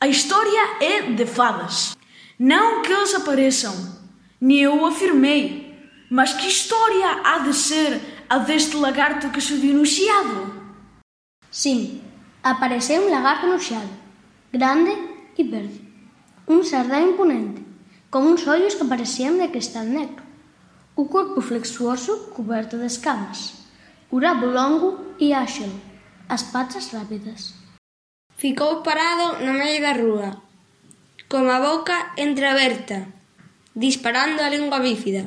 A história é de fadas. Não que eles apareçam, nem eu afirmei, mas que história há de ser a deste lagarto que subiu no chiado? Sim, apareceu um lagarto no chiado, grande e verde. Um sardão imponente, com uns olhos que pareciam de cristal negro. O corpo flexuoso coberto de escamas. O rabo longo e áxil, as patas rápidas. Ficou parado no medio da rúa, coa boca entreaberta, disparando a lingua bífida,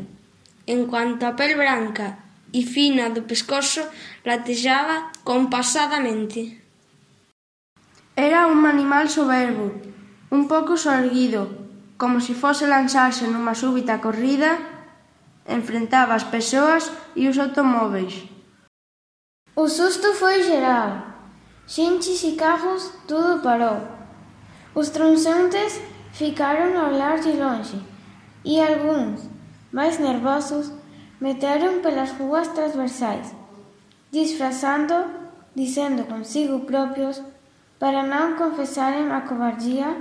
enquanto a pel branca e fina do pescozo latexaba compasadamente. Era un animal soberbo, un pouco sorguido, como se fose lanzarse nunha súbita corrida, enfrentaba as persoas e os automóveis. O susto foi geral. Xentes e carros, tudo parou. Os transeuntes ficaron a olhar de longe e algúns, máis nervosos, meteron pelas rúas transversais, disfrazando, dicendo consigo propios, para non confesaren a cobardía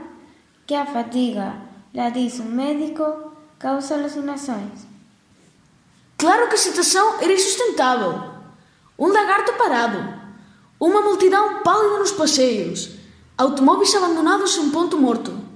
que a fatiga, la diz un médico, causa alucinações. Claro que a situação era insustentável. Um lagarto parado, uma multidão pálida nos passeios, automóveis abandonados em ponto morto.